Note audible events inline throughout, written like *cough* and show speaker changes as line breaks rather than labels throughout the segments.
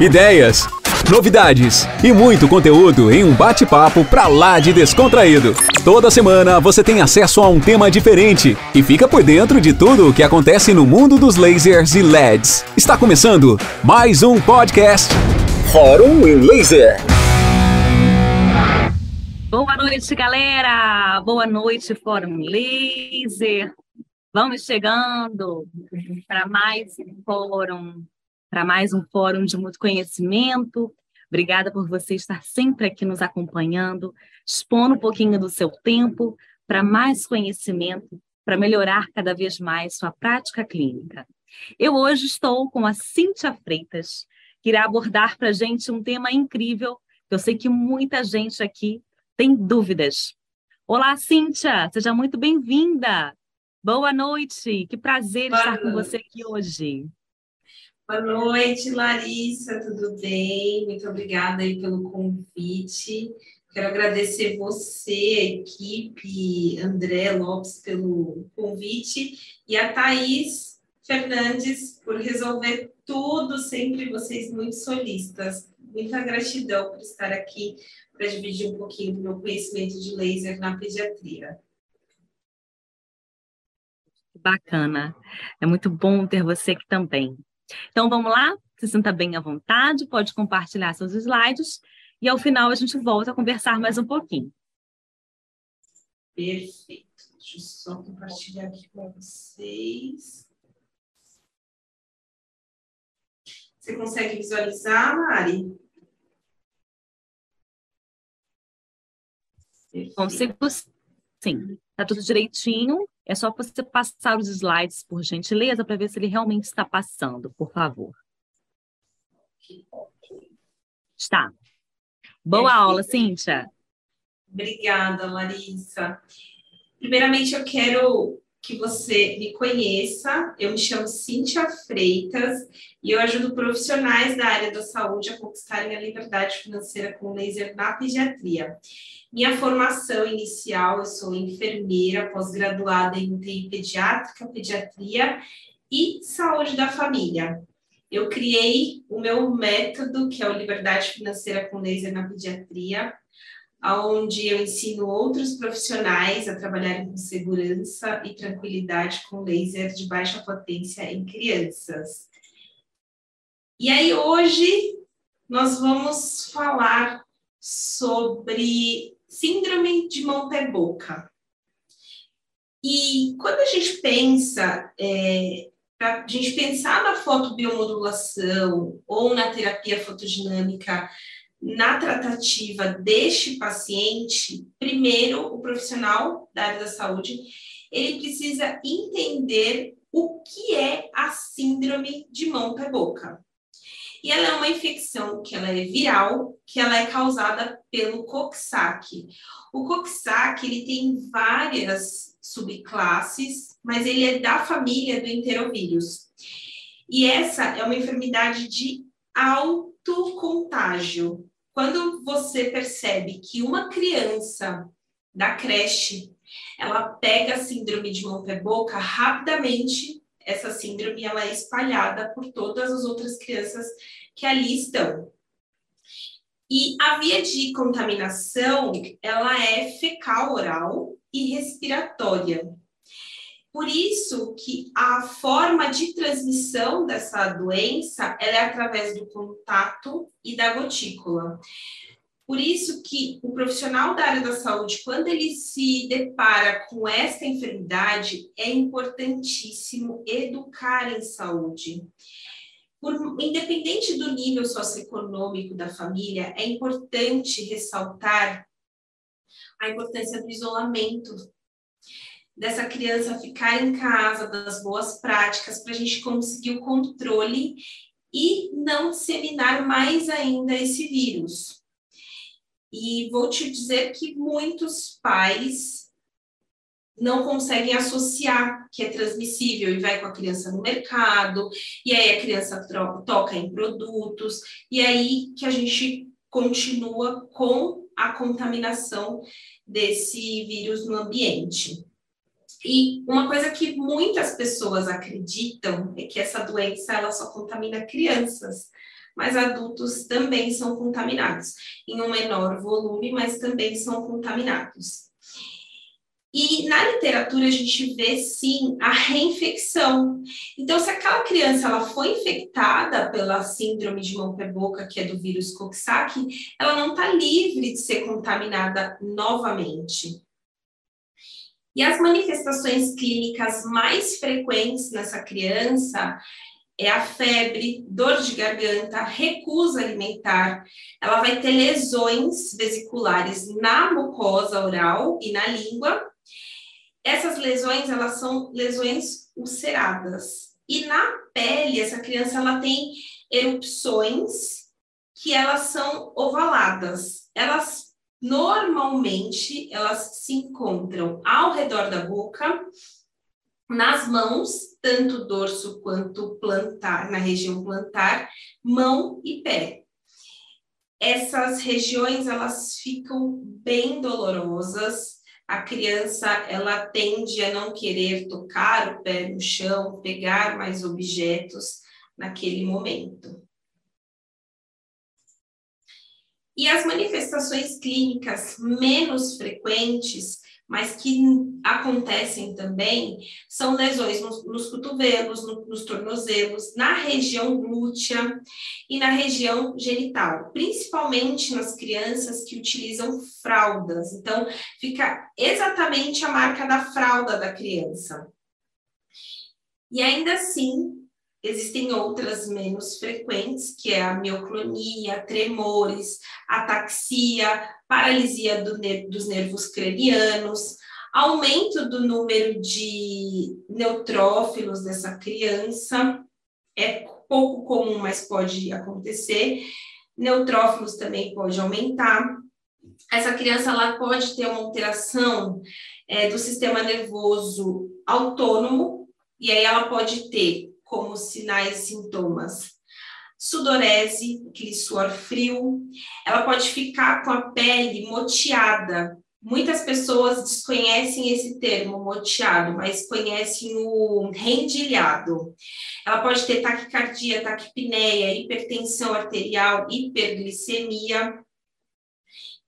ideias, novidades e muito conteúdo em um bate-papo pra lá de descontraído. Toda semana você tem acesso a um tema diferente e fica por dentro de tudo o que acontece no mundo dos lasers e LEDs. Está começando mais um podcast Fórum em Laser.
Boa noite, galera! Boa noite, Fórum Laser. Vamos chegando para mais um fórum para mais um fórum de muito conhecimento. Obrigada por você estar sempre aqui nos acompanhando, expondo um pouquinho do seu tempo para mais conhecimento, para melhorar cada vez mais sua prática clínica. Eu hoje estou com a Cíntia Freitas, que irá abordar para a gente um tema incrível, que eu sei que muita gente aqui tem dúvidas. Olá, Cíntia, seja muito bem-vinda. Boa noite, que prazer Boa estar noite. com você aqui hoje.
Boa noite, Larissa, tudo bem? Muito obrigada aí pelo convite. Quero agradecer você, a equipe, André Lopes, pelo convite e a Thaís Fernandes por resolver tudo, sempre vocês muito solistas. Muita gratidão por estar aqui para dividir um pouquinho do meu conhecimento de laser na pediatria.
Bacana. É muito bom ter você aqui também. Então vamos lá? Se sinta bem à vontade, pode compartilhar seus slides e ao final a gente volta a conversar mais um pouquinho.
Perfeito. Deixa eu só compartilhar aqui com vocês. Você consegue visualizar, Mari?
Consigo sim. Tá tudo direitinho. É só você passar os slides, por gentileza, para ver se ele realmente está passando, por favor. Está. Boa aula, Cíntia.
Obrigada, Larissa. Primeiramente, eu quero que você me conheça. Eu me chamo Cíntia Freitas e eu ajudo profissionais da área da saúde a conquistarem a liberdade financeira com laser na pediatria. Minha formação inicial, eu sou enfermeira, pós-graduada em UTI pediátrica, pediatria e saúde da família. Eu criei o meu método, que é o Liberdade Financeira com Laser na Pediatria, onde eu ensino outros profissionais a trabalharem com segurança e tranquilidade com laser de baixa potência em crianças. E aí hoje nós vamos falar sobre síndrome de mão-pé-boca. E quando a gente pensa, é, para a gente pensar na fotobiomodulação ou na terapia fotodinâmica na tratativa deste paciente, primeiro o profissional da área da saúde, ele precisa entender o que é a síndrome de mão-pé-boca. E ela é uma infecção que ela é viral, que ela é causada pelo Coxsackie. O Coxsackie, ele tem várias subclasses, mas ele é da família do enterovírus. E essa é uma enfermidade de alto contágio. Quando você percebe que uma criança da creche, ela pega a síndrome de mão-pé-boca, rapidamente essa síndrome ela é espalhada por todas as outras crianças que ali estão. E a via de contaminação, ela é fecal oral e respiratória. Por isso que a forma de transmissão dessa doença ela é através do contato e da gotícula. Por isso que o profissional da área da saúde, quando ele se depara com esta enfermidade, é importantíssimo educar em saúde. Por, independente do nível socioeconômico da família, é importante ressaltar a importância do isolamento dessa criança ficar em casa, das boas práticas, para a gente conseguir o controle e não disseminar mais ainda esse vírus. E vou te dizer que muitos pais não conseguem associar que é transmissível e vai com a criança no mercado, e aí a criança toca em produtos, e aí que a gente continua com a contaminação desse vírus no ambiente. E uma coisa que muitas pessoas acreditam é que essa doença ela só contamina crianças, mas adultos também são contaminados, em um menor volume, mas também são contaminados. E na literatura a gente vê sim a reinfecção. Então, se aquela criança ela foi infectada pela síndrome de mão pé boca, que é do vírus Coxsackie, ela não está livre de ser contaminada novamente. E as manifestações clínicas mais frequentes nessa criança é a febre, dor de garganta, recusa alimentar. Ela vai ter lesões vesiculares na mucosa oral e na língua essas lesões, elas são lesões ulceradas. E na pele, essa criança, ela tem erupções que elas são ovaladas. Elas, normalmente, elas se encontram ao redor da boca, nas mãos, tanto dorso quanto plantar, na região plantar, mão e pé. Essas regiões, elas ficam bem dolorosas, a criança ela tende a não querer tocar o pé no chão, pegar mais objetos naquele momento. E as manifestações clínicas menos frequentes mas que acontecem também, são lesões nos, nos cotovelos, no, nos tornozelos, na região glútea e na região genital, principalmente nas crianças que utilizam fraldas. Então, fica exatamente a marca da fralda da criança. E ainda assim, Existem outras menos frequentes, que é a mioclonia, tremores, ataxia, paralisia do dos nervos cranianos, aumento do número de neutrófilos dessa criança, é pouco comum, mas pode acontecer. Neutrófilos também pode aumentar. Essa criança ela pode ter uma alteração é, do sistema nervoso autônomo, e aí ela pode ter como sinais e sintomas. Sudorese, aquele suor frio, ela pode ficar com a pele moteada. Muitas pessoas desconhecem esse termo, moteado, mas conhecem o rendilhado. Ela pode ter taquicardia, taquipneia, hipertensão arterial, hiperglicemia.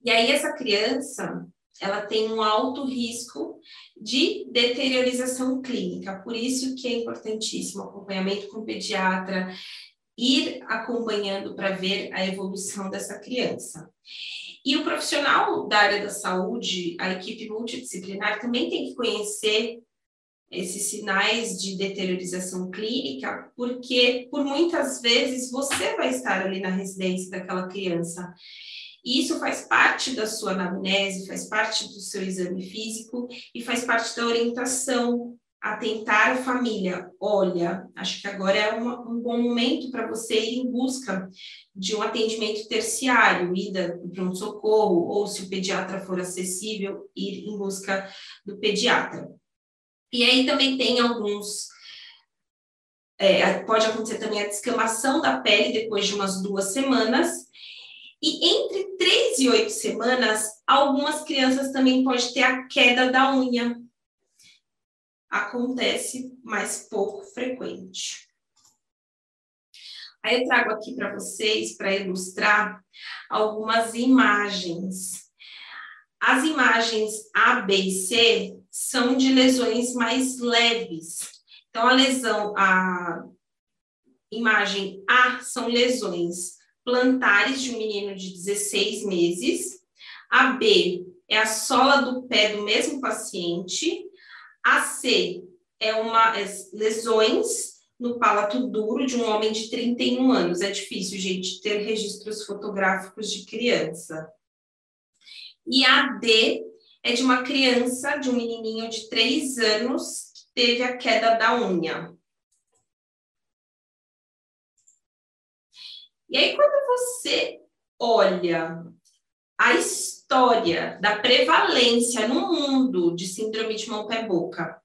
E aí essa criança, ela tem um alto risco de deteriorização clínica. Por isso que é importantíssimo acompanhamento com o pediatra, ir acompanhando para ver a evolução dessa criança. E o profissional da área da saúde, a equipe multidisciplinar, também tem que conhecer esses sinais de deteriorização clínica, porque por muitas vezes você vai estar ali na residência daquela criança e isso faz parte da sua anamnese, faz parte do seu exame físico e faz parte da orientação a tentar a família. Olha, acho que agora é uma, um bom momento para você ir em busca de um atendimento terciário, ida para um socorro, ou se o pediatra for acessível, ir em busca do pediatra. E aí também tem alguns. É, pode acontecer também a descamação da pele depois de umas duas semanas, e entre três e oito semanas, algumas crianças também podem ter a queda da unha. Acontece, mas pouco frequente. Aí eu trago aqui para vocês, para ilustrar, algumas imagens. As imagens A, B e C são de lesões mais leves. Então, a lesão, a imagem A são lesões plantares de um menino de 16 meses. A B é a sola do pé do mesmo paciente. A C é uma é lesões no palato duro de um homem de 31 anos. É difícil, gente, ter registros fotográficos de criança. E a D é de uma criança, de um menininho de 3 anos, que teve a queda da unha. E aí, quando você olha a história da prevalência no mundo de síndrome de mão-pé-boca,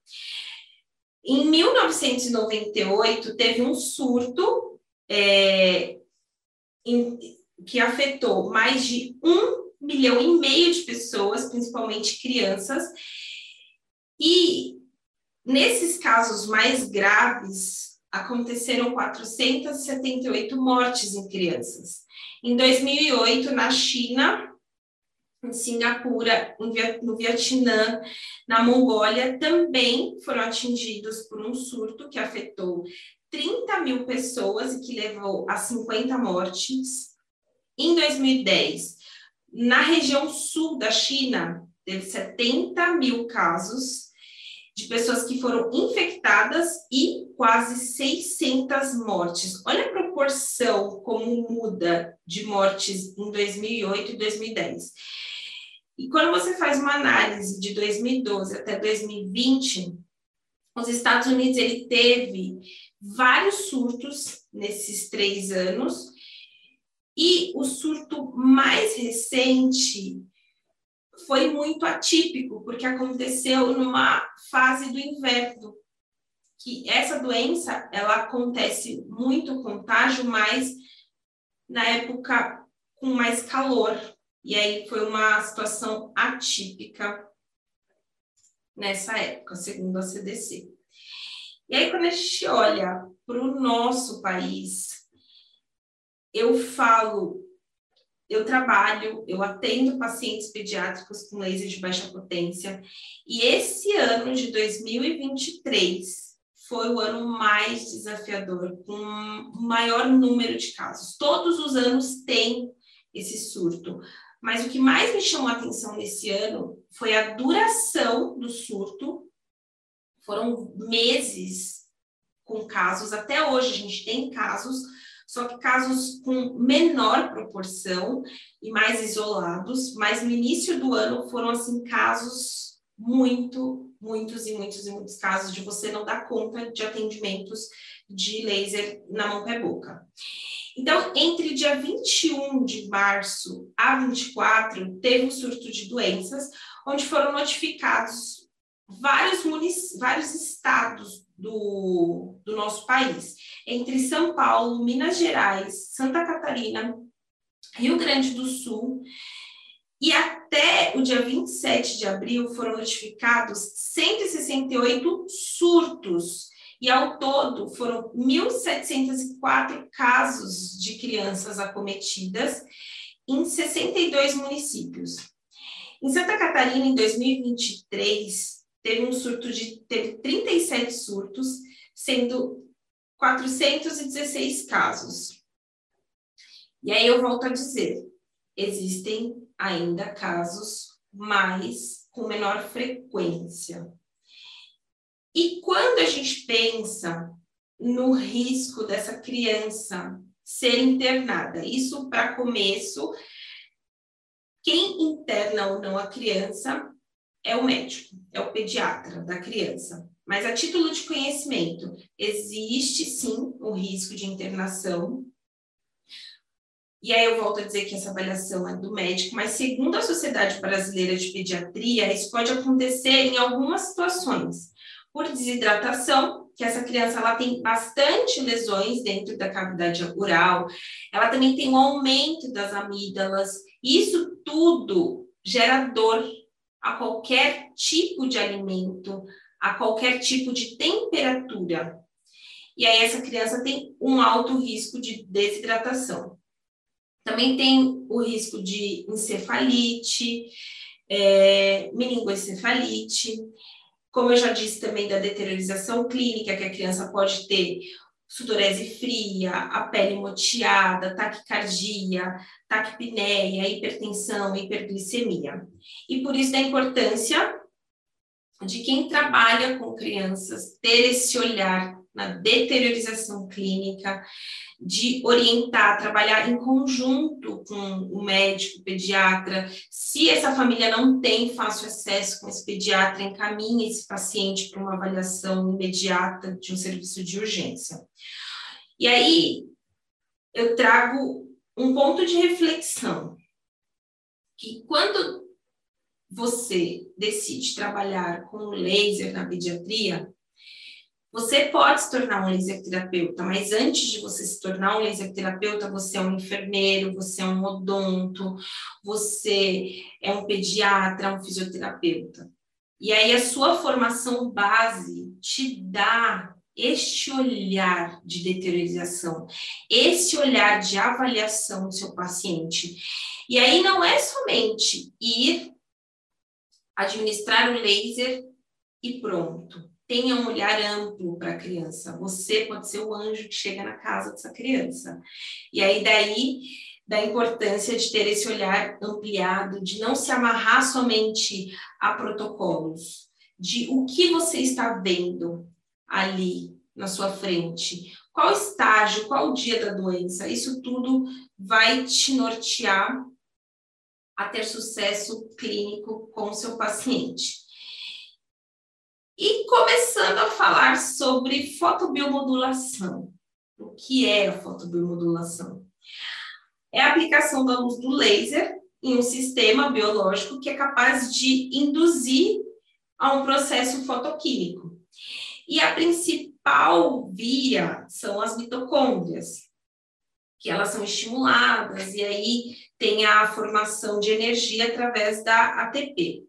em 1998 teve um surto é, em, que afetou mais de um milhão e meio de pessoas, principalmente crianças, e nesses casos mais graves, aconteceram 478 mortes em crianças. Em 2008, na China, em Singapura, no Vietnã, na Mongólia, também foram atingidos por um surto que afetou 30 mil pessoas e que levou a 50 mortes. Em 2010, na região sul da China, teve 70 mil casos de pessoas que foram infectadas e quase 600 mortes. Olha a proporção como muda de mortes em 2008 e 2010. E quando você faz uma análise de 2012 até 2020, os Estados Unidos ele teve vários surtos nesses três anos e o surto mais recente foi muito atípico, porque aconteceu numa fase do inverno, que essa doença, ela acontece muito contágio, mas na época com mais calor. E aí foi uma situação atípica nessa época, segundo a CDC. E aí, quando a gente olha para o nosso país, eu falo eu trabalho, eu atendo pacientes pediátricos com laser de baixa potência, e esse ano de 2023 foi o ano mais desafiador, com o maior número de casos. Todos os anos tem esse surto, mas o que mais me chamou a atenção nesse ano foi a duração do surto. Foram meses com casos, até hoje a gente tem casos só que casos com menor proporção e mais isolados, mas no início do ano foram assim casos muito, muitos e muitos e muitos casos de você não dar conta de atendimentos de laser na mão pé boca. Então, entre dia 21 de março a 24, teve um surto de doenças, onde foram notificados vários, vários estados do, do nosso país, entre São Paulo, Minas Gerais, Santa Catarina, Rio Grande do Sul, e até o dia 27 de abril foram notificados 168 surtos, e ao todo foram 1.704 casos de crianças acometidas em 62 municípios. Em Santa Catarina, em 2023, teve um surto de teve 37 surtos, sendo 416 casos. E aí eu volto a dizer, existem ainda casos mais com menor frequência. E quando a gente pensa no risco dessa criança ser internada, isso para começo, quem interna ou não a criança é o médico, é o pediatra da criança. Mas a título de conhecimento, existe sim o risco de internação. E aí eu volto a dizer que essa avaliação é do médico, mas segundo a Sociedade Brasileira de Pediatria, isso pode acontecer em algumas situações. Por desidratação, que essa criança ela tem bastante lesões dentro da cavidade oral, ela também tem um aumento das amígdalas, isso tudo gera dor a qualquer tipo de alimento, a qualquer tipo de temperatura. E aí essa criança tem um alto risco de desidratação. Também tem o risco de encefalite, é, meningoencefalite, como eu já disse também da deteriorização clínica, que a criança pode ter sudorese fria, a pele moteada, taquicardia, taquipneia, hipertensão, hiperglicemia. E por isso da importância de quem trabalha com crianças ter esse olhar na deteriorização clínica, de orientar, trabalhar em conjunto com o médico, o pediatra. Se essa família não tem fácil acesso com esse pediatra, encaminhe esse paciente para uma avaliação imediata de um serviço de urgência. E aí, eu trago um ponto de reflexão, que quando você decide trabalhar com laser na pediatria, você pode se tornar um laser terapeuta, mas antes de você se tornar um laser terapeuta, você é um enfermeiro, você é um odonto, você é um pediatra, um fisioterapeuta. E aí a sua formação base te dá este olhar de deteriorização, esse olhar de avaliação do seu paciente. E aí não é somente ir administrar o laser e pronto. Tenha um olhar amplo para a criança. Você pode ser o anjo que chega na casa dessa criança. E aí daí da importância de ter esse olhar ampliado, de não se amarrar somente a protocolos, de o que você está vendo ali na sua frente, qual estágio, qual dia da doença, isso tudo vai te nortear a ter sucesso clínico com seu paciente. E começando a falar sobre fotobiomodulação. O que é a fotobiomodulação? É a aplicação da luz do laser em um sistema biológico que é capaz de induzir a um processo fotoquímico. E a principal via são as mitocôndrias, que elas são estimuladas e aí tem a formação de energia através da ATP.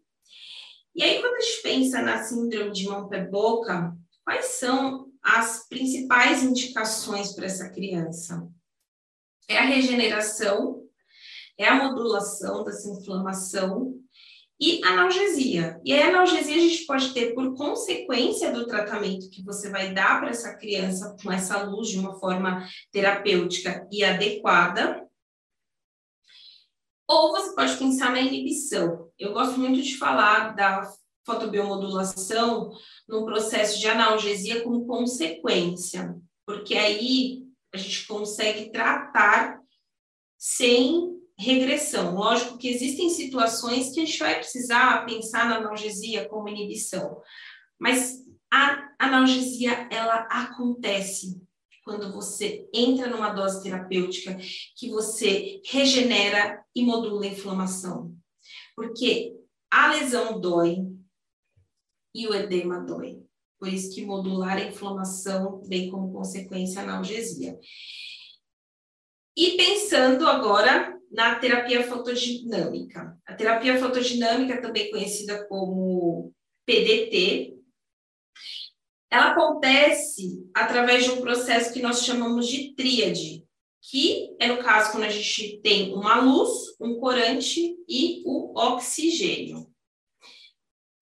E aí, quando a gente pensa na síndrome de mão-pé-boca, quais são as principais indicações para essa criança? É a regeneração, é a modulação dessa inflamação e analgesia. E a analgesia a gente pode ter por consequência do tratamento que você vai dar para essa criança com essa luz de uma forma terapêutica e adequada. Ou você pode pensar na inibição. Eu gosto muito de falar da fotobiomodulação no processo de analgesia como consequência, porque aí a gente consegue tratar sem regressão. Lógico que existem situações que a gente vai precisar pensar na analgesia como inibição, mas a analgesia ela acontece quando você entra numa dose terapêutica que você regenera e modula a inflamação. Porque a lesão dói e o edema dói. Por isso que modular a inflamação vem como consequência a analgesia. E pensando agora na terapia fotodinâmica. A terapia fotodinâmica, também conhecida como PDT, ela acontece através de um processo que nós chamamos de tríade, que é no caso quando a gente tem uma luz, um corante e o oxigênio.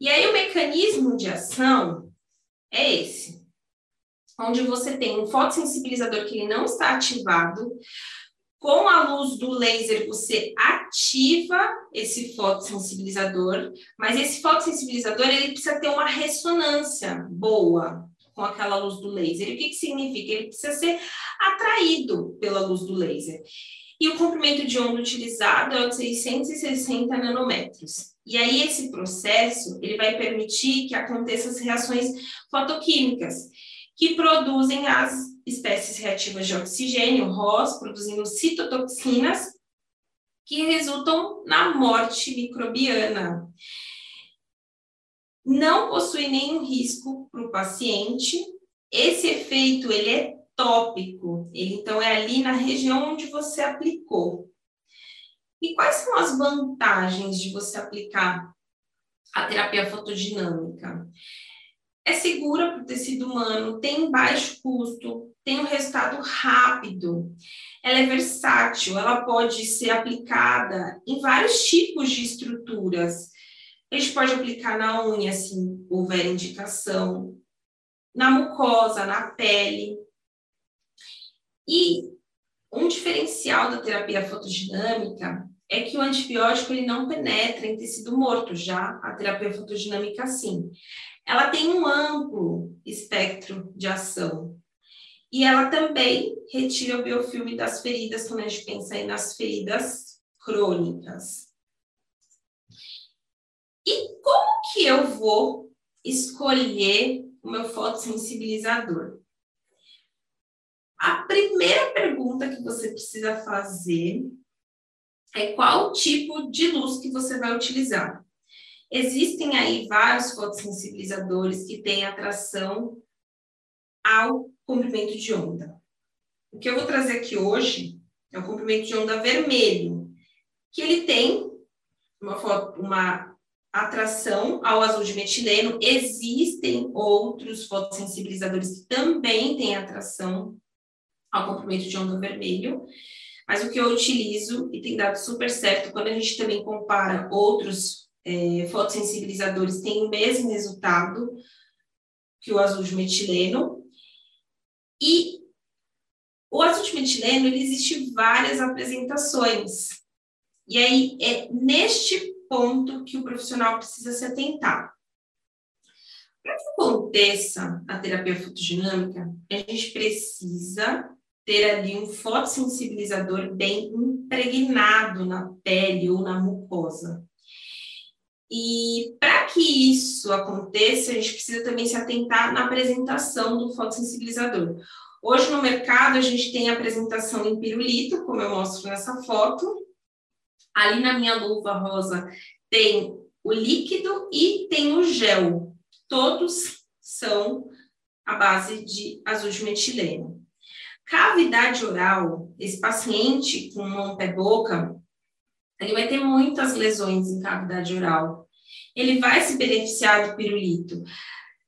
E aí o mecanismo de ação é esse, onde você tem um fotossensibilizador que ele não está ativado, com a luz do laser, você ativa esse fotossensibilizador, mas esse fotossensibilizador ele precisa ter uma ressonância boa com aquela luz do laser. E o que, que significa? Ele precisa ser atraído pela luz do laser. E o comprimento de onda utilizado é de 660 nanômetros. E aí esse processo ele vai permitir que aconteçam as reações fotoquímicas que produzem as espécies reativas de oxigênio, ROS, produzindo citotoxinas, que resultam na morte microbiana. Não possui nenhum risco para o paciente. Esse efeito ele é tópico, ele então é ali na região onde você aplicou. E quais são as vantagens de você aplicar a terapia fotodinâmica? é segura para o tecido humano, tem baixo custo, tem um resultado rápido, ela é versátil, ela pode ser aplicada em vários tipos de estruturas. A gente pode aplicar na unha, se houver indicação, na mucosa, na pele. E um diferencial da terapia fotodinâmica é que o antibiótico ele não penetra em tecido morto, já a terapia fotodinâmica sim ela tem um amplo espectro de ação. E ela também retira o biofilme das feridas, quando a gente pensa aí nas feridas crônicas. E como que eu vou escolher o meu fotossensibilizador? A primeira pergunta que você precisa fazer é qual tipo de luz que você vai utilizar. Existem aí vários fotossensibilizadores que têm atração ao comprimento de onda. O que eu vou trazer aqui hoje é o comprimento de onda vermelho, que ele tem uma, uma atração ao azul de metileno. Existem outros fotossensibilizadores que também têm atração ao comprimento de onda vermelho, mas o que eu utilizo e tem dado super certo, quando a gente também compara outros é, fotossensibilizadores, tem o mesmo resultado que o azul de metileno. E o de metileno, ele existe várias apresentações. E aí, é neste ponto que o profissional precisa se atentar. Para que aconteça a terapia fotodinâmica, a gente precisa ter ali um fotossensibilizador bem impregnado na pele ou na mucosa. E para que isso aconteça, a gente precisa também se atentar na apresentação do fotossensibilizador. Hoje no mercado a gente tem a apresentação em pirulito, como eu mostro nessa foto, Ali na minha luva rosa tem o líquido e tem o gel. Todos são a base de azul de metileno. Cavidade oral, esse paciente com mão pé boca, ele vai ter muitas lesões em cavidade oral. Ele vai se beneficiar do pirulito.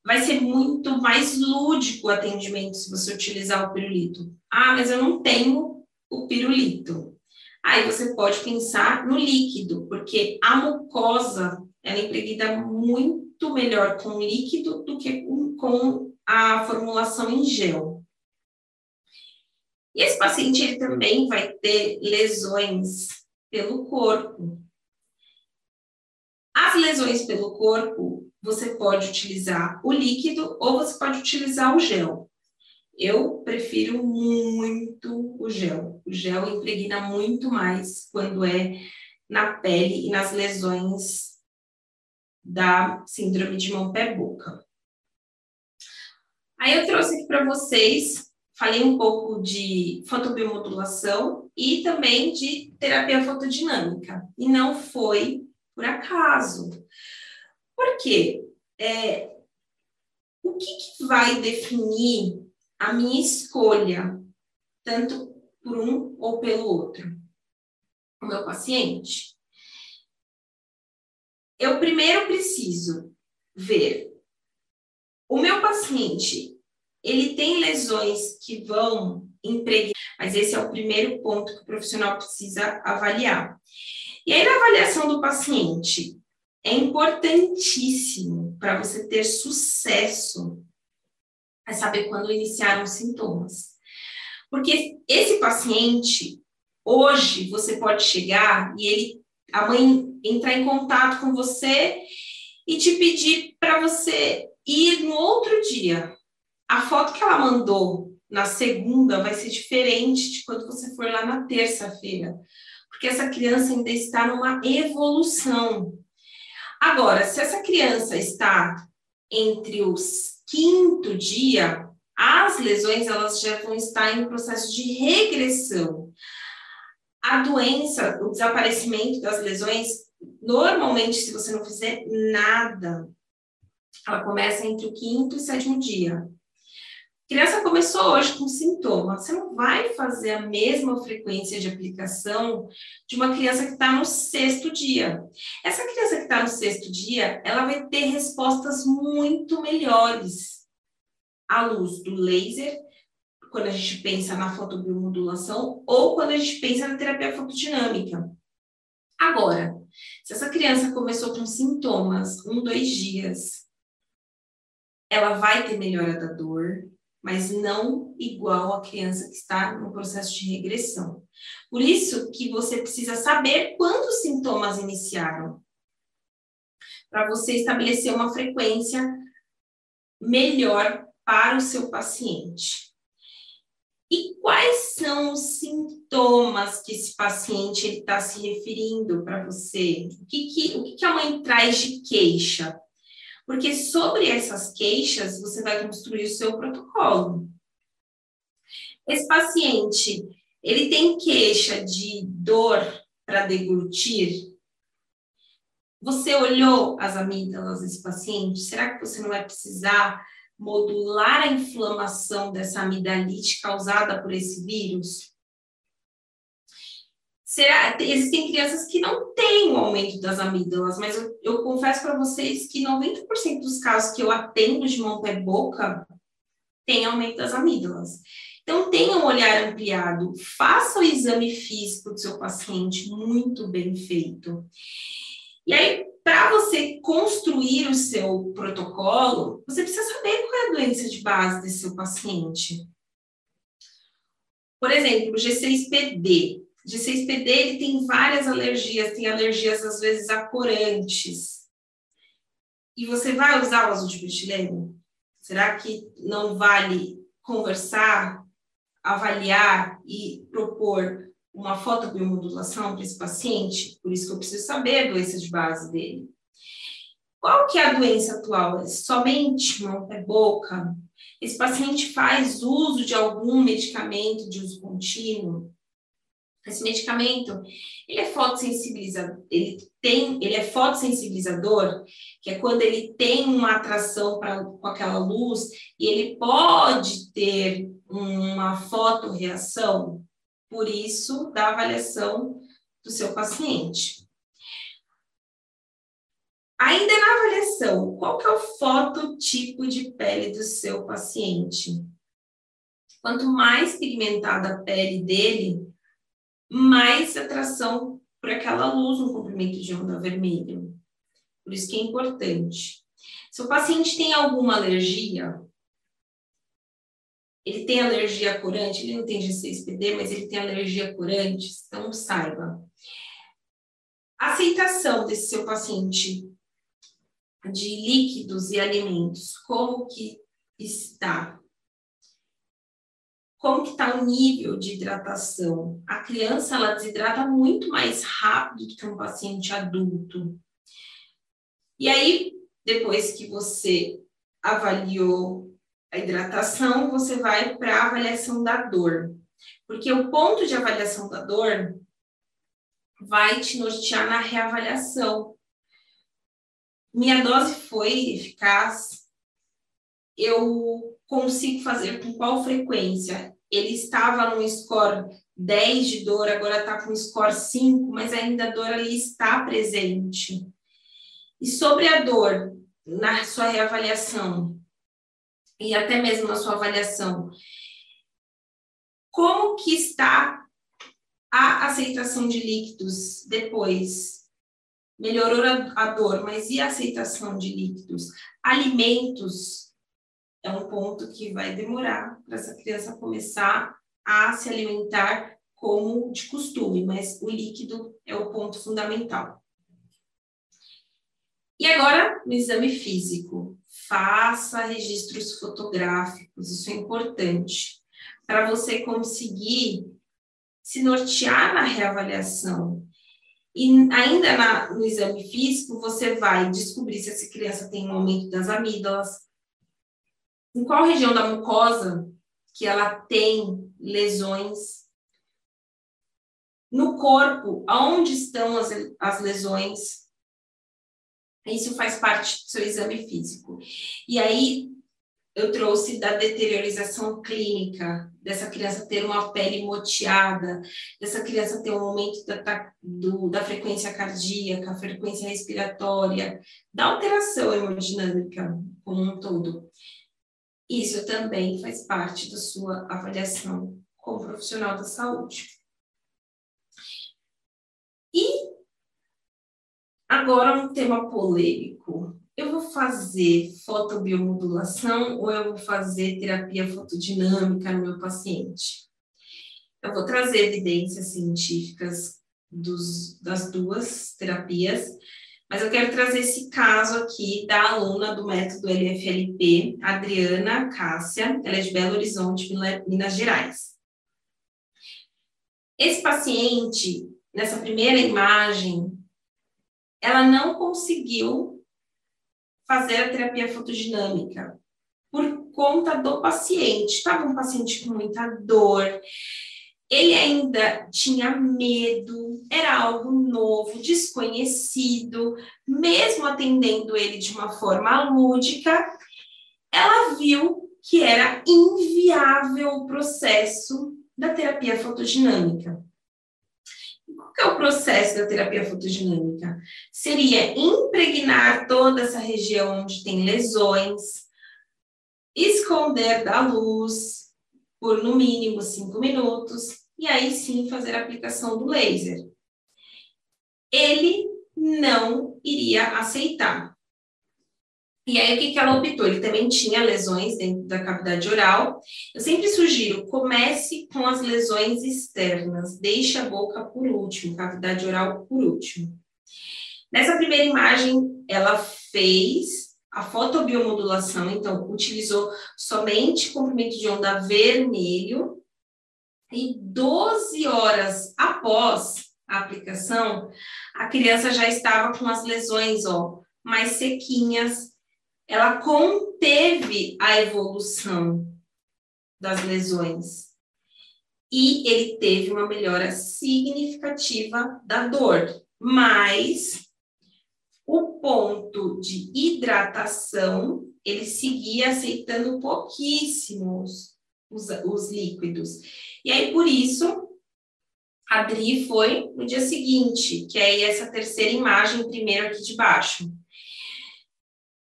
Vai ser muito mais lúdico o atendimento se você utilizar o pirulito. Ah, mas eu não tenho o pirulito. Aí você pode pensar no líquido, porque a mucosa ela é impregna muito melhor com líquido do que com a formulação em gel. E esse paciente ele também vai ter lesões pelo corpo. As lesões pelo corpo, você pode utilizar o líquido ou você pode utilizar o gel. Eu prefiro muito o gel. O gel impregna muito mais quando é na pele e nas lesões da síndrome de mão-pé-boca. Aí eu trouxe aqui para vocês, falei um pouco de fotobiomodulação e também de terapia fotodinâmica. E não foi por acaso. Por quê? É, o que, que vai definir a minha escolha, tanto por um ou pelo outro. O meu paciente. Eu primeiro preciso ver o meu paciente, ele tem lesões que vão impregnar, mas esse é o primeiro ponto que o profissional precisa avaliar. E aí, na avaliação do paciente, é importantíssimo para você ter sucesso é saber quando iniciaram os sintomas. Porque esse paciente, hoje, você pode chegar e ele, a mãe entrar em contato com você e te pedir para você ir no outro dia. A foto que ela mandou na segunda vai ser diferente de quando você for lá na terça-feira, porque essa criança ainda está numa evolução. Agora, se essa criança está entre os quinto dia, as lesões elas já vão estar em processo de regressão. A doença, o desaparecimento das lesões, normalmente, se você não fizer nada, ela começa entre o quinto e sétimo dia. Criança começou hoje com sintoma, você não vai fazer a mesma frequência de aplicação de uma criança que está no sexto dia. Essa criança que está no sexto dia, ela vai ter respostas muito melhores à luz do laser, quando a gente pensa na fotobiomodulação, ou quando a gente pensa na terapia fotodinâmica. Agora, se essa criança começou com sintomas um, dois dias, ela vai ter melhora da dor, mas não igual a criança que está no processo de regressão. Por isso que você precisa saber quantos sintomas iniciaram, para você estabelecer uma frequência melhor para o seu paciente. E quais são os sintomas que esse paciente está se referindo para você? O, que, que, o que, que a mãe traz de queixa? Porque sobre essas queixas, você vai construir o seu protocolo. Esse paciente, ele tem queixa de dor para deglutir? Você olhou as amígdalas desse paciente? Será que você não vai precisar modular a inflamação dessa amidalite causada por esse vírus? Será, existem crianças que não têm o aumento das amígdalas, mas eu, eu confesso para vocês que 90% dos casos que eu atendo de mão pé boca tem aumento das amígdalas. Então, tenha um olhar ampliado, faça o exame físico do seu paciente muito bem feito. E aí, para você construir o seu protocolo, você precisa saber qual é a doença de base desse seu paciente. Por exemplo, o G6PD. O G6PD ele tem várias alergias, tem alergias às vezes a corantes. E você vai usar o azul de metileno? Será que não vale conversar, avaliar e propor uma fotobiomodulação para esse paciente? Por isso que eu preciso saber a doença de base dele. Qual que é a doença atual? É somente mão pé boca? Esse paciente faz uso de algum medicamento de uso contínuo? Esse medicamento, ele é fotossensibilizador, ele tem, ele é fotossensibilizador, que é quando ele tem uma atração pra, com aquela luz e ele pode ter uma fotoreação, por isso da avaliação do seu paciente. Ainda na avaliação, qual que é o fototipo de pele do seu paciente? Quanto mais pigmentada a pele dele, mais atração por aquela luz no comprimento de onda vermelha. Por isso que é importante. Se o paciente tem alguma alergia, ele tem alergia curante, ele não tem G6PD, mas ele tem alergia curante, então saiba. A aceitação desse seu paciente de líquidos e alimentos, como que está? Como que está o nível de hidratação? A criança, ela desidrata muito mais rápido do que um paciente adulto. E aí, depois que você avaliou a hidratação, você vai para a avaliação da dor. Porque o ponto de avaliação da dor vai te nortear na reavaliação minha dose foi eficaz, eu consigo fazer com qual frequência? Ele estava no score 10 de dor, agora está com score 5, mas ainda a dor ali está presente. E sobre a dor, na sua reavaliação, e até mesmo na sua avaliação, como que está a aceitação de líquidos depois melhorou a, dor, mas e a aceitação de líquidos? Alimentos é um ponto que vai demorar para essa criança começar a se alimentar como de costume, mas o líquido é o ponto fundamental. E agora, no exame físico, faça registros fotográficos, isso é importante, para você conseguir se nortear na reavaliação, e ainda na, no exame físico, você vai descobrir se essa criança tem um aumento das amígdalas, em qual região da mucosa que ela tem lesões, no corpo, aonde estão as, as lesões. Isso faz parte do seu exame físico. E aí, eu trouxe da deteriorização clínica, dessa criança ter uma pele moteada, dessa criança ter um aumento da, do, da frequência cardíaca, frequência respiratória, da alteração hemodinâmica como um todo. Isso também faz parte da sua avaliação como profissional da saúde. E agora um tema polêmico eu vou fazer fotobiomodulação ou eu vou fazer terapia fotodinâmica no meu paciente? Eu vou trazer evidências científicas dos, das duas terapias, mas eu quero trazer esse caso aqui da aluna do método LFLP, Adriana Cássia, ela é de Belo Horizonte, Minas Gerais. Esse paciente, nessa primeira imagem, ela não conseguiu fazer a terapia fotodinâmica por conta do paciente. Estava um paciente com muita dor, ele ainda tinha medo, era algo novo, desconhecido, mesmo atendendo ele de uma forma lúdica, ela viu que era inviável o processo da terapia fotodinâmica. Qual é o processo da terapia fotodinâmica? Seria impregnar toda essa região onde tem lesões, esconder da luz por no mínimo cinco minutos e aí sim fazer a aplicação do laser. Ele não iria aceitar. E aí, o que, que ela optou? Ele também tinha lesões dentro da cavidade oral. Eu sempre sugiro, comece com as lesões externas, deixe a boca por último, cavidade oral por último. Nessa primeira imagem, ela fez a fotobiomodulação, então, utilizou somente comprimento de onda vermelho, e 12 horas após a aplicação, a criança já estava com as lesões, ó, mais sequinhas, ela conteve a evolução das lesões. E ele teve uma melhora significativa da dor, mas o ponto de hidratação, ele seguia aceitando pouquíssimos os, os líquidos. E aí, por isso, a Dri foi no dia seguinte, que é essa terceira imagem, primeiro aqui de baixo.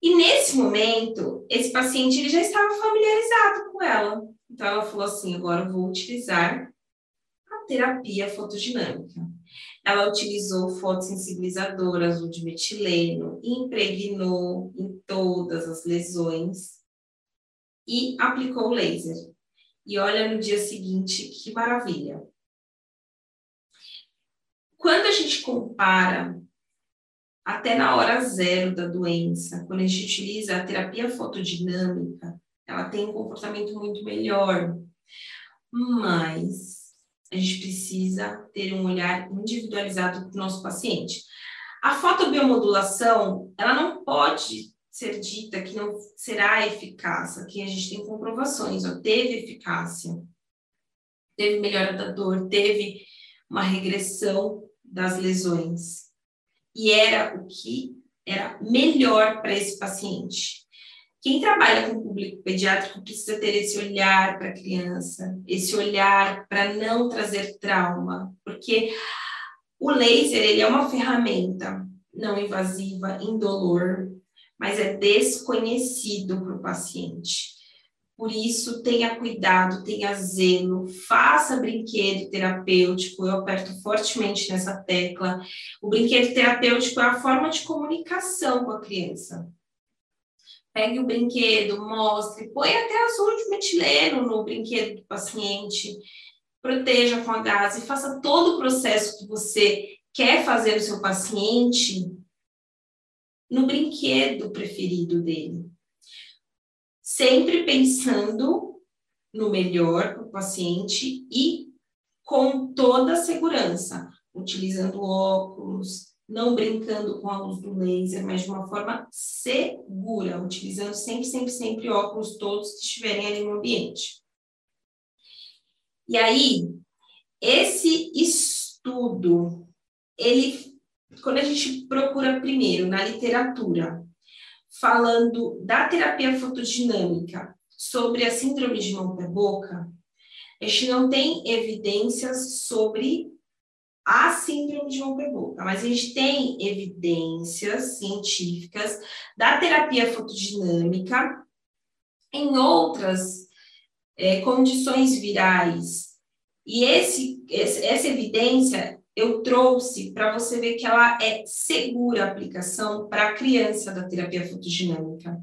E nesse momento, esse paciente ele já estava familiarizado com ela. Então ela falou assim: agora eu vou utilizar a terapia fotodinâmica. Ela utilizou fotossensibilizador azul de metileno, impregnou em todas as lesões e aplicou o laser. E olha no dia seguinte que maravilha. Quando a gente compara até na hora zero da doença, quando a gente utiliza a terapia fotodinâmica, ela tem um comportamento muito melhor. Mas a gente precisa ter um olhar individualizado para o nosso paciente. A fotobiomodulação, ela não pode ser dita que não será eficaz. Aqui a gente tem comprovações, ó, teve eficácia, teve melhora da dor, teve uma regressão das lesões e era o que era melhor para esse paciente. Quem trabalha com público pediátrico precisa ter esse olhar para a criança, esse olhar para não trazer trauma, porque o laser ele é uma ferramenta não invasiva, indolor, mas é desconhecido para o paciente. Por isso, tenha cuidado, tenha zelo, faça brinquedo terapêutico. Eu aperto fortemente nessa tecla. O brinquedo terapêutico é a forma de comunicação com a criança. Pegue o brinquedo, mostre, põe até azul de metileno no brinquedo do paciente, proteja com a gás e faça todo o processo que você quer fazer no seu paciente no brinquedo preferido dele sempre pensando no melhor para o paciente e com toda a segurança, utilizando óculos, não brincando com a luz do laser, mas de uma forma segura, utilizando sempre, sempre, sempre óculos todos que estiverem ali no ambiente. E aí, esse estudo, ele, quando a gente procura primeiro na literatura, falando da terapia fotodinâmica sobre a síndrome de mão pé boca, a gente não tem evidências sobre a síndrome de mão pé boca, mas a gente tem evidências científicas da terapia fotodinâmica em outras é, condições virais. E esse, essa evidência eu trouxe para você ver que ela é segura a aplicação para a criança da terapia fotodinâmica.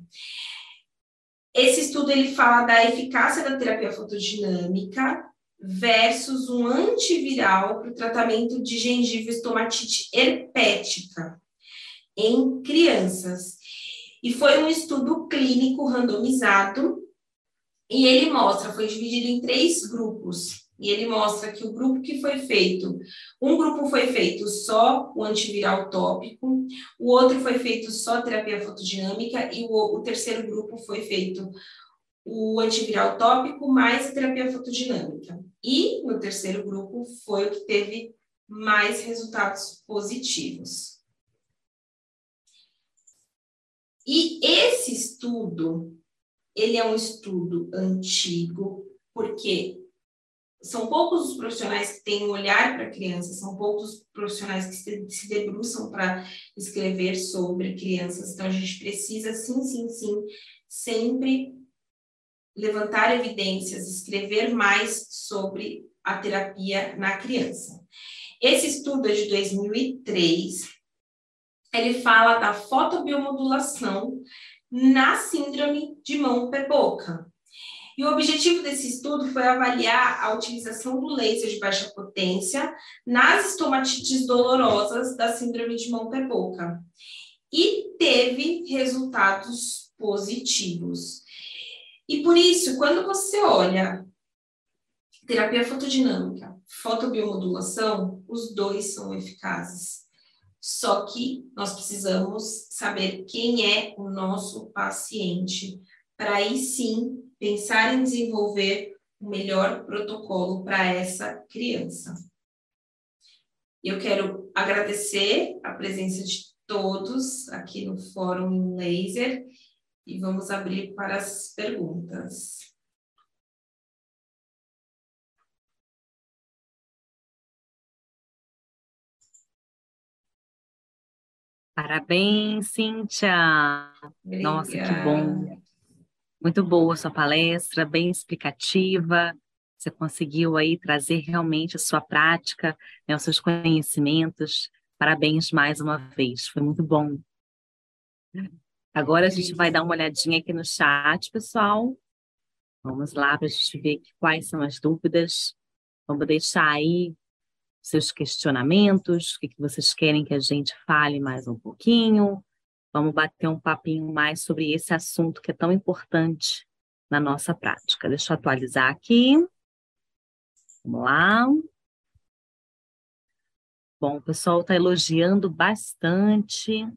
Esse estudo ele fala da eficácia da terapia fotodinâmica versus um antiviral para o tratamento de gengiva estomatite herpética em crianças. E foi um estudo clínico randomizado e ele mostra, foi dividido em três grupos e ele mostra que o grupo que foi feito, um grupo foi feito só o antiviral tópico, o outro foi feito só terapia fotodinâmica e o, o terceiro grupo foi feito o antiviral tópico mais a terapia fotodinâmica. E no terceiro grupo foi o que teve mais resultados positivos. E esse estudo, ele é um estudo antigo, porque são poucos os profissionais que têm um olhar para a criança, são poucos os profissionais que se, debruçam para escrever sobre crianças. Então, a gente precisa, sim, sim, sim, sempre levantar evidências, escrever mais sobre a terapia na criança. Esse estudo é de 2003. Ele fala da fotobiomodulação na síndrome de mão pé boca. E o objetivo desse estudo foi avaliar a utilização do laser de baixa potência nas estomatites dolorosas da síndrome de mão pé boca. E teve resultados positivos. E por isso, quando você olha terapia fotodinâmica, fotobiomodulação, os dois são eficazes. Só que nós precisamos saber quem é o nosso paciente, para aí sim pensar em desenvolver o melhor protocolo para essa criança. Eu quero agradecer a presença de todos aqui no Fórum Laser e vamos abrir para as perguntas.
Parabéns, Cíntia! Obrigada. Nossa, que bom! Muito boa sua palestra, bem explicativa. Você conseguiu aí trazer realmente a sua prática, né, os seus conhecimentos. Parabéns mais uma vez, foi muito bom. Agora a gente vai dar uma olhadinha aqui no chat, pessoal. Vamos lá para a gente ver quais são as dúvidas. Vamos deixar aí seus questionamentos, o que vocês querem que a gente fale mais um pouquinho. Vamos bater um papinho mais sobre esse assunto que é tão importante na nossa prática. Deixa eu atualizar aqui. Vamos lá. Bom, o pessoal está elogiando bastante.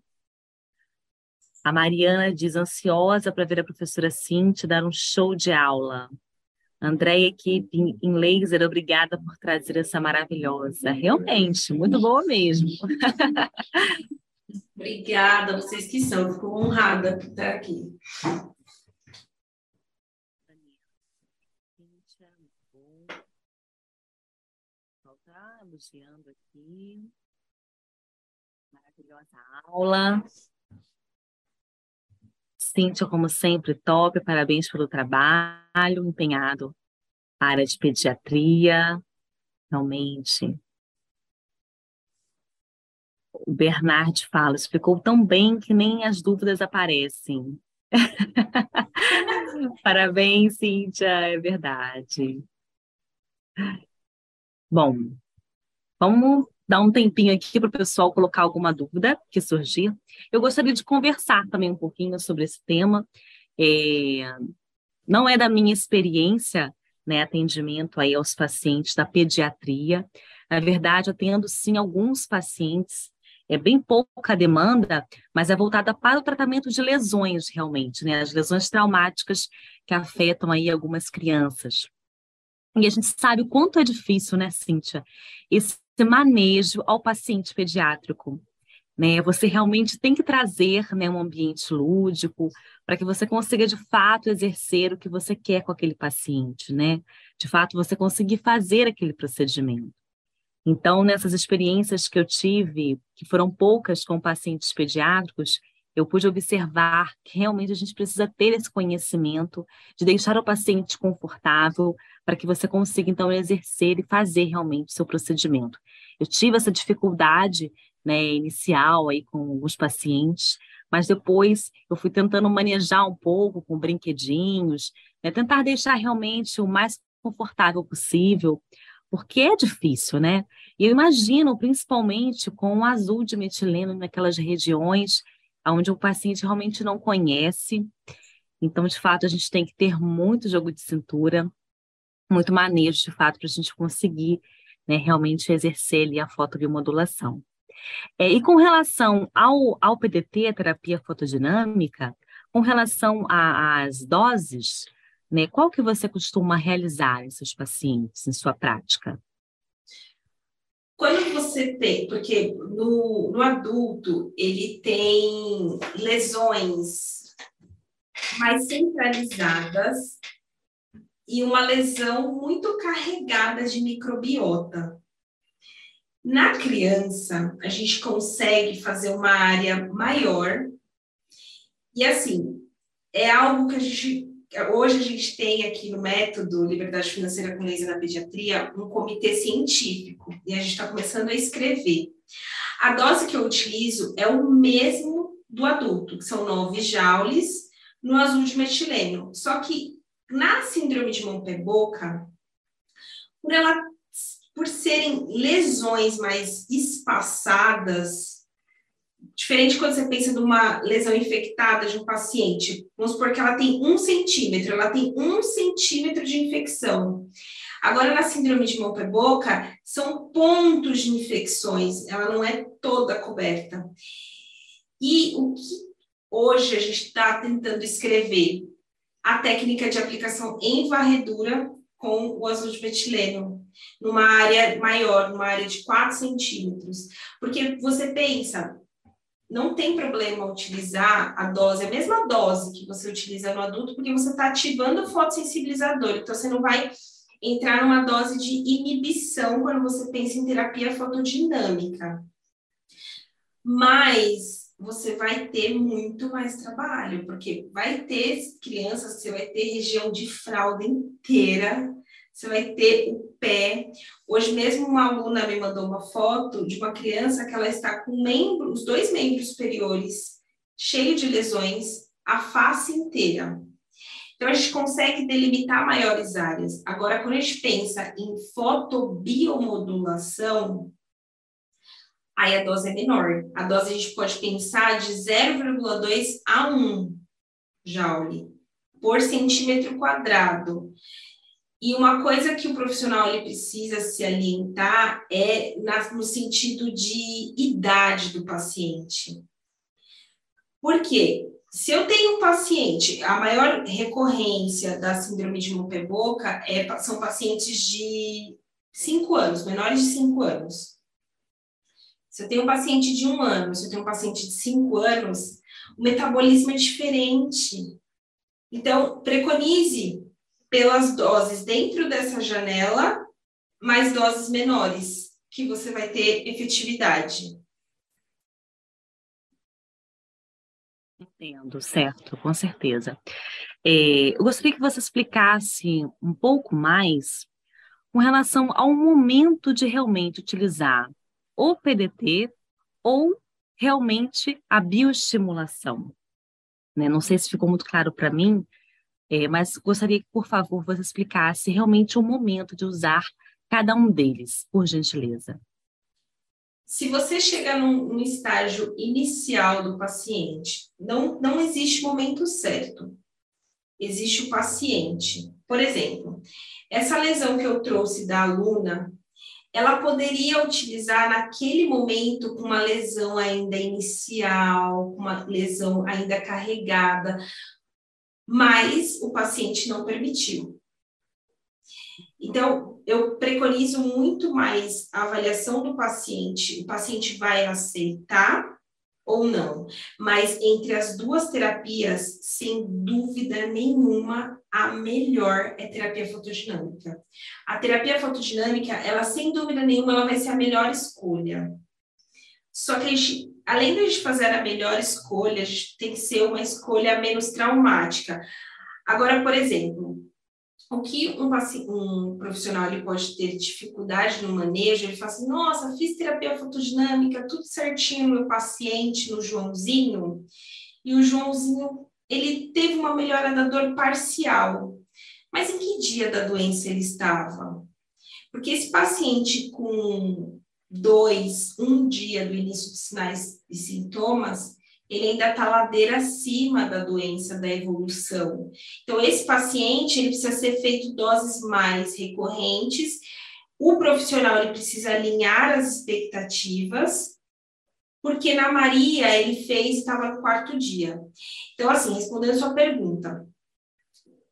A Mariana diz ansiosa para ver a professora Cinti dar um show de aula. André e equipe em laser, obrigada por trazer essa maravilhosa. Realmente, muito boa mesmo. *laughs*
obrigada, vocês que são. Fico honrada por estar aqui.
Elogiando aqui. Maravilhosa aula. Cíntia, como sempre, top, parabéns pelo trabalho empenhado. Área de pediatria, realmente. O Bernard fala, explicou tão bem que nem as dúvidas aparecem. *laughs* parabéns, Cíntia, é verdade. Bom, vamos dar um tempinho aqui para o pessoal colocar alguma dúvida que surgir. Eu gostaria de conversar também um pouquinho sobre esse tema. É, não é da minha experiência, né, atendimento aí aos pacientes da pediatria. Na verdade, atendo sim alguns pacientes, é bem pouca demanda, mas é voltada para o tratamento de lesões realmente, né, as lesões traumáticas que afetam aí algumas crianças. E a gente sabe o quanto é difícil, né, Cíntia, esse manejo ao paciente pediátrico. Né? Você realmente tem que trazer né, um ambiente lúdico para que você consiga, de fato, exercer o que você quer com aquele paciente, né? De fato, você conseguir fazer aquele procedimento. Então, nessas experiências que eu tive, que foram poucas com pacientes pediátricos, eu pude observar que realmente a gente precisa ter esse conhecimento de deixar o paciente confortável para que você consiga, então, exercer e fazer realmente o seu procedimento. Eu tive essa dificuldade né, inicial aí com os pacientes, mas depois eu fui tentando manejar um pouco com brinquedinhos, né, tentar deixar realmente o mais confortável possível, porque é difícil, né? E eu imagino, principalmente com o azul de metileno naquelas regiões onde o paciente realmente não conhece. Então, de fato, a gente tem que ter muito jogo de cintura, muito manejo, de fato, para a gente conseguir né, realmente exercer ali a fotobiomodulação. É, e com relação ao, ao PDT, a terapia fotodinâmica, com relação às doses, né, qual que você costuma realizar em seus pacientes, em sua prática?
Quando você tem, porque no, no adulto ele tem lesões mais centralizadas, e uma lesão muito carregada de microbiota. Na criança, a gente consegue fazer uma área maior, e assim, é algo que a gente. Hoje a gente tem aqui no método Liberdade Financeira com Laser na Pediatria um comitê científico, e a gente está começando a escrever. A dose que eu utilizo é o mesmo do adulto, que são 9 joules no azul de metileno. Só que na síndrome de mão pé boca, por ela por serem lesões mais espaçadas, diferente quando você pensa numa lesão infectada de um paciente, vamos supor que ela tem um centímetro, ela tem um centímetro de infecção. Agora, na síndrome de mão pé boca, são pontos de infecções, ela não é toda coberta. E o que hoje a gente está tentando escrever? A técnica de aplicação em varredura com o azul de metileno, numa área maior, numa área de 4 centímetros. Porque você pensa, não tem problema utilizar a dose, a mesma dose que você utiliza no adulto, porque você está ativando o fotossensibilizador, então você não vai entrar numa dose de inibição quando você pensa em terapia fotodinâmica. Mas você vai ter muito mais trabalho, porque vai ter crianças, você vai ter região de fralda inteira, você vai ter o pé. Hoje mesmo uma aluna me mandou uma foto de uma criança que ela está com membro, os dois membros superiores cheio de lesões, a face inteira. Então a gente consegue delimitar maiores áreas. Agora, quando a gente pensa em fotobiomodulação, aí a dose é menor. A dose a gente pode pensar de 0,2 a 1 joule por centímetro quadrado. E uma coisa que o profissional ele precisa se alientar é na, no sentido de idade do paciente. Por quê? Se eu tenho um paciente, a maior recorrência da síndrome de Mope-Boca é, são pacientes de 5 anos, menores de 5 anos. Se eu tenho um paciente de um ano, se eu tenho um paciente de 5 anos, o metabolismo é diferente. Então, preconize pelas doses dentro dessa janela, mais doses menores, que você vai ter efetividade.
Entendo, certo, com certeza. É, eu gostaria que você explicasse um pouco mais com relação ao momento de realmente utilizar o PDT ou realmente a bioestimulação. Né? Não sei se ficou muito claro para mim, é, mas gostaria que, por favor, você explicasse realmente o momento de usar cada um deles, por gentileza.
Se você chega num, num estágio inicial do paciente, não, não existe momento certo. Existe o paciente. Por exemplo, essa lesão que eu trouxe da aluna, ela poderia utilizar naquele momento com uma lesão ainda inicial, uma lesão ainda carregada, mas o paciente não permitiu. Então, eu preconizo muito mais a avaliação do paciente. O paciente vai aceitar ou não. Mas entre as duas terapias, sem dúvida nenhuma, a melhor é terapia fotodinâmica. A terapia fotodinâmica, ela sem dúvida nenhuma, ela vai ser a melhor escolha. Só que a gente, além de a gente fazer a melhor escolha, a gente tem que ser uma escolha menos traumática. Agora, por exemplo, o que um, um, profissional ele pode ter dificuldade no manejo, ele fala assim, nossa, fiz terapia fotodinâmica, tudo certinho no meu paciente, no Joãozinho, e o Joãozinho, ele teve uma melhora da dor parcial. Mas em que dia da doença ele estava? Porque esse paciente com dois, um dia do início dos sinais e sintomas, ele ainda está ladeira acima da doença, da evolução. Então, esse paciente, ele precisa ser feito doses mais recorrentes, o profissional, ele precisa alinhar as expectativas, porque na Maria, ele fez, estava no quarto dia. Então, assim, respondendo a sua pergunta,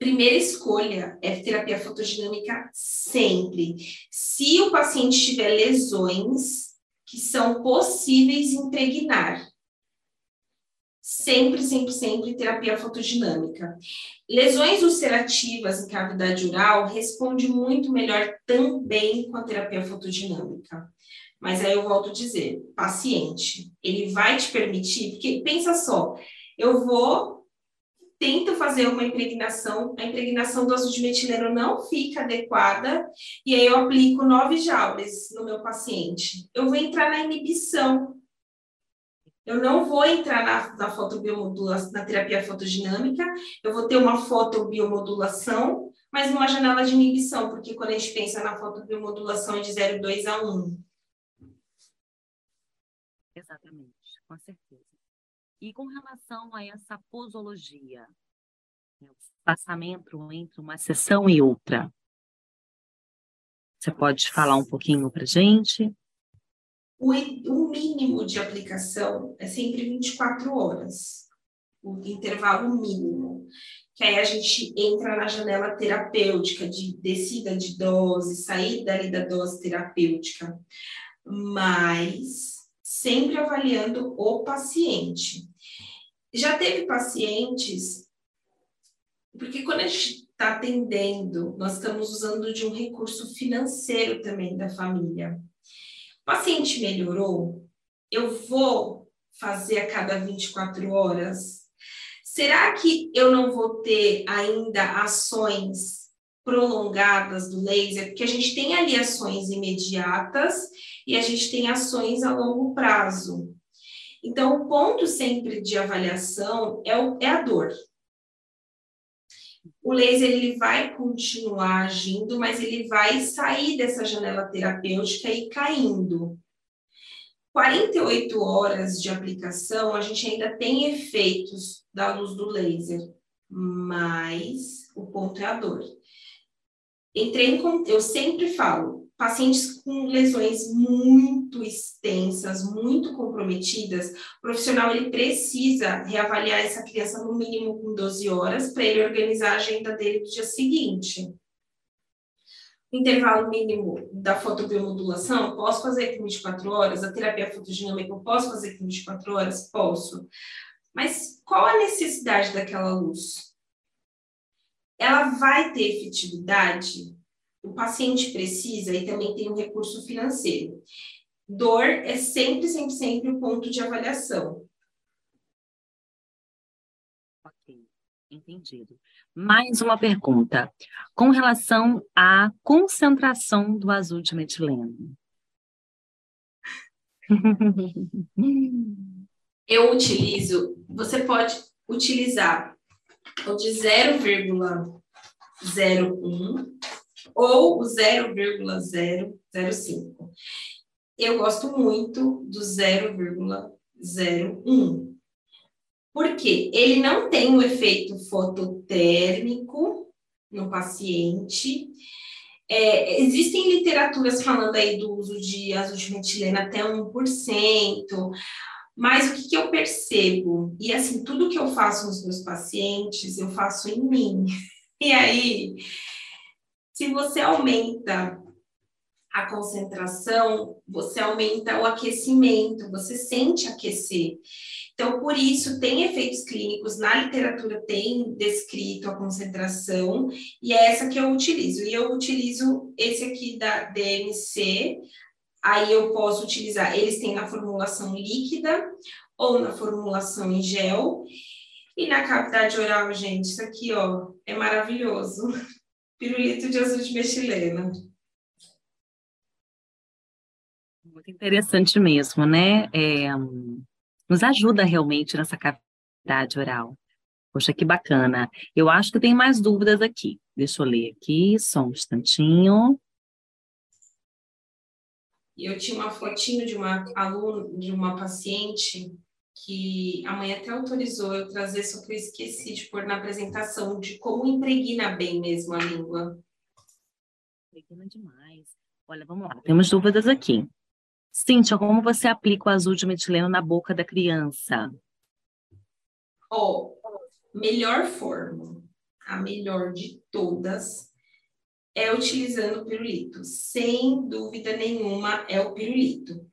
primeira escolha é terapia fotodinâmica sempre. Se o paciente tiver lesões que são possíveis impregnar, Sempre, sempre, sempre terapia fotodinâmica. Lesões ulcerativas em cavidade oral responde muito melhor também com a terapia fotodinâmica. Mas aí eu volto a dizer, paciente, ele vai te permitir, porque pensa só, eu vou tento fazer uma impregnação, a impregnação do ácido de metileno não fica adequada, e aí eu aplico 9 joules no meu paciente. Eu vou entrar na inibição. Eu não vou entrar na, na fotobiomodulação, na terapia fotodinâmica, eu vou ter uma fotobiomodulação, mas numa janela de inibição, porque quando a gente pensa na fotobiomodulação é de 0,2 a 1.
Exatamente, com certeza. E com relação a essa posologia, o espaçamento entre uma sessão e outra, você pode falar um pouquinho para gente?
O, o mínimo de aplicação é sempre 24 horas, o intervalo mínimo que aí a gente entra na janela terapêutica de descida de dose, saída dali da dose terapêutica, mas sempre avaliando o paciente. Já teve pacientes, porque quando a gente está atendendo, nós estamos usando de um recurso financeiro também da família. O paciente melhorou, eu vou fazer a cada 24 horas? Será que eu não vou ter ainda ações prolongadas do laser? Porque a gente tem ali ações imediatas e a gente tem ações a longo prazo. Então, o ponto sempre de avaliação é, o, é a dor. O laser ele vai continuar agindo, mas ele vai sair dessa janela terapêutica e caindo. 48 horas de aplicação, a gente ainda tem efeitos da luz do laser, mas o ponto é a dor. Entrei em, eu sempre falo, pacientes com lesões muito extensas, muito comprometidas, o profissional ele precisa reavaliar essa criança no mínimo com 12 horas para ele organizar a agenda dele do dia seguinte. Intervalo mínimo da fotobiomodulação, posso fazer com 24 horas? A terapia fotodinâmica, eu posso fazer com 24 horas? Posso. Mas qual a necessidade daquela luz? Ela vai ter efetividade o paciente precisa e também tem um recurso financeiro. Dor é sempre, sempre, sempre o ponto de avaliação.
Ok, entendido. Mais uma pergunta. Com relação à concentração do azul de metileno. *laughs*
Eu utilizo, você pode utilizar o de 0,01 ou o 0,005. Eu gosto muito do 0,01. Porque ele não tem o um efeito fototérmico no paciente. É, existem literaturas falando aí do uso de azul de metilena até 1%, mas o que, que eu percebo? E assim, tudo que eu faço nos meus pacientes, eu faço em mim. *laughs* E aí, se você aumenta a concentração, você aumenta o aquecimento, você sente aquecer. Então, por isso, tem efeitos clínicos, na literatura tem descrito a concentração, e é essa que eu utilizo. E eu utilizo esse aqui da DMC, aí eu posso utilizar, eles têm na formulação líquida ou na formulação em gel. E na cavidade oral, gente, isso aqui, ó, é maravilhoso *laughs* pirulito de azul de metilena.
Muito interessante mesmo, né? É, nos ajuda realmente nessa cavidade oral. Poxa, que bacana. Eu acho que tem mais dúvidas aqui. Deixa eu ler aqui, só um instantinho.
Eu tinha uma fotinho de uma aluna, de uma paciente que a mãe até autorizou eu trazer, só que eu esqueci de pôr na apresentação, de como impregna bem mesmo a língua.
Impregna demais. Olha, vamos lá, temos dúvidas aqui. Cíntia, como você aplica o azul de metileno na boca da criança?
Ó, oh, melhor forma, a melhor de todas, é utilizando o pirulito. Sem dúvida nenhuma, é o pirulito.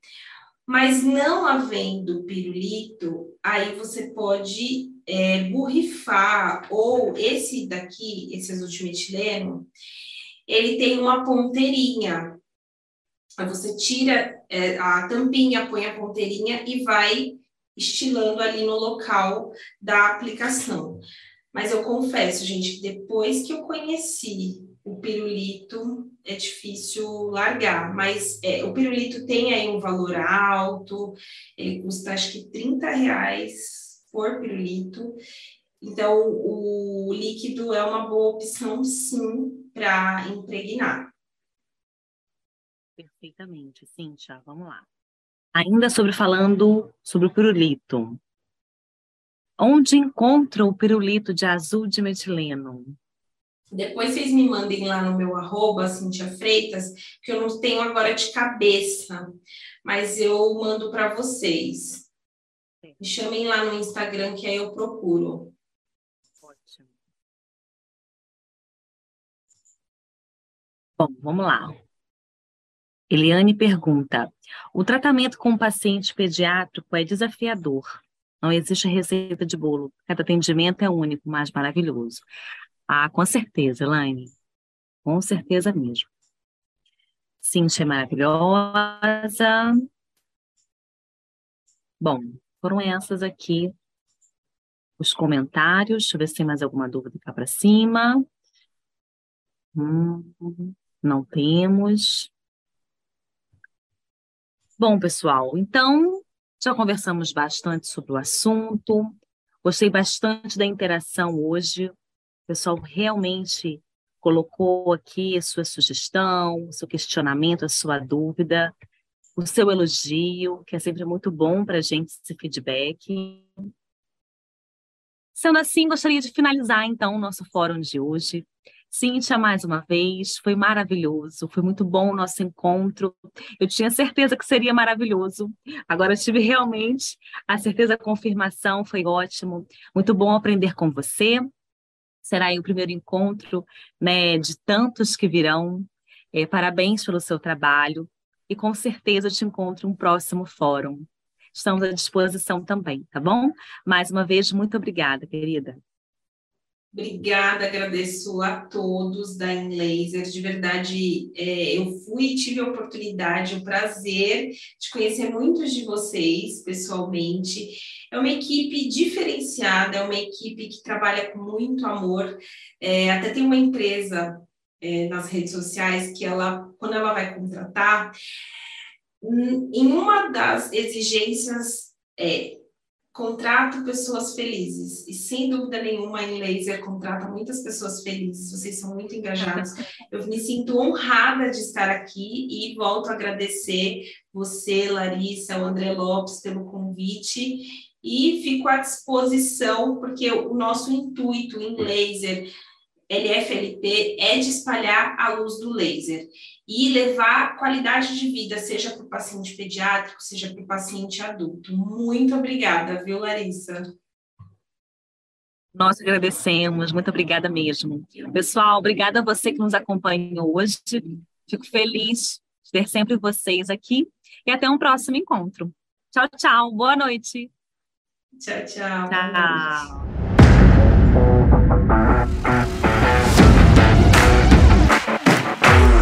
Mas não havendo pirulito, aí você pode é, borrifar, ou esse daqui, esse azultimetileno, ele tem uma ponteirinha. Aí você tira é, a tampinha, põe a ponteirinha e vai estilando ali no local da aplicação. Mas eu confesso, gente, depois que eu conheci o pirulito, é difícil largar. Mas é, o pirulito tem aí um valor alto, ele custa acho que 30 reais por pirulito. Então, o líquido é uma boa opção, sim, para impregnar.
Perfeitamente, Cíntia, vamos lá. Ainda sobre falando sobre o pirulito. Onde encontra o pirulito de azul de metileno?
Depois vocês me mandem lá no meu arroba, Cintia Freitas, que eu não tenho agora de cabeça, mas eu mando para vocês. Me chamem lá no Instagram que aí eu procuro.
Ótimo. Bom, vamos lá. Eliane pergunta: o tratamento com o paciente pediátrico é desafiador. Não existe receita de bolo. Cada atendimento é único, mas maravilhoso. Ah, com certeza, Elaine. Com certeza mesmo. Cintia é maravilhosa. Bom, foram essas aqui os comentários. Deixa eu ver se tem mais alguma dúvida cá para cima. Hum, não temos. Bom, pessoal, então já conversamos bastante sobre o assunto. Gostei bastante da interação hoje. Pessoal realmente colocou aqui a sua sugestão, o seu questionamento, a sua dúvida, o seu elogio, que é sempre muito bom para a gente esse feedback. Sendo assim, gostaria de finalizar então o nosso fórum de hoje Cíntia, mais uma vez, foi maravilhoso, foi muito bom o nosso encontro. Eu tinha certeza que seria maravilhoso. Agora tive realmente a certeza, a confirmação, foi ótimo. Muito bom aprender com você. Será o primeiro encontro né, de tantos que virão. É, parabéns pelo seu trabalho e com certeza te encontro um próximo fórum. Estamos à disposição também, tá bom? Mais uma vez, muito obrigada, querida.
Obrigada, agradeço a todos da Inlaser. De verdade, é, eu fui e tive a oportunidade, o prazer de conhecer muitos de vocês pessoalmente. É uma equipe diferenciada, é uma equipe que trabalha com muito amor. É, até tem uma empresa é, nas redes sociais que ela, quando ela vai contratar, em uma das exigências é contrato pessoas felizes. E sem dúvida nenhuma, a Laser contrata muitas pessoas felizes. Vocês são muito engajados. *laughs* Eu me sinto honrada de estar aqui e volto a agradecer você, Larissa, o André Lopes, pelo convite. E fico à disposição, porque o nosso intuito em laser LFLP é de espalhar a luz do laser e levar qualidade de vida, seja para o paciente pediátrico, seja para o paciente adulto. Muito obrigada, viu, Larissa?
Nós agradecemos, muito obrigada mesmo. Pessoal, obrigada a você que nos acompanhou hoje. Fico feliz de ter sempre vocês aqui e até um próximo encontro. Tchau, tchau. Boa noite.
Tchau, tchau.
Tchau.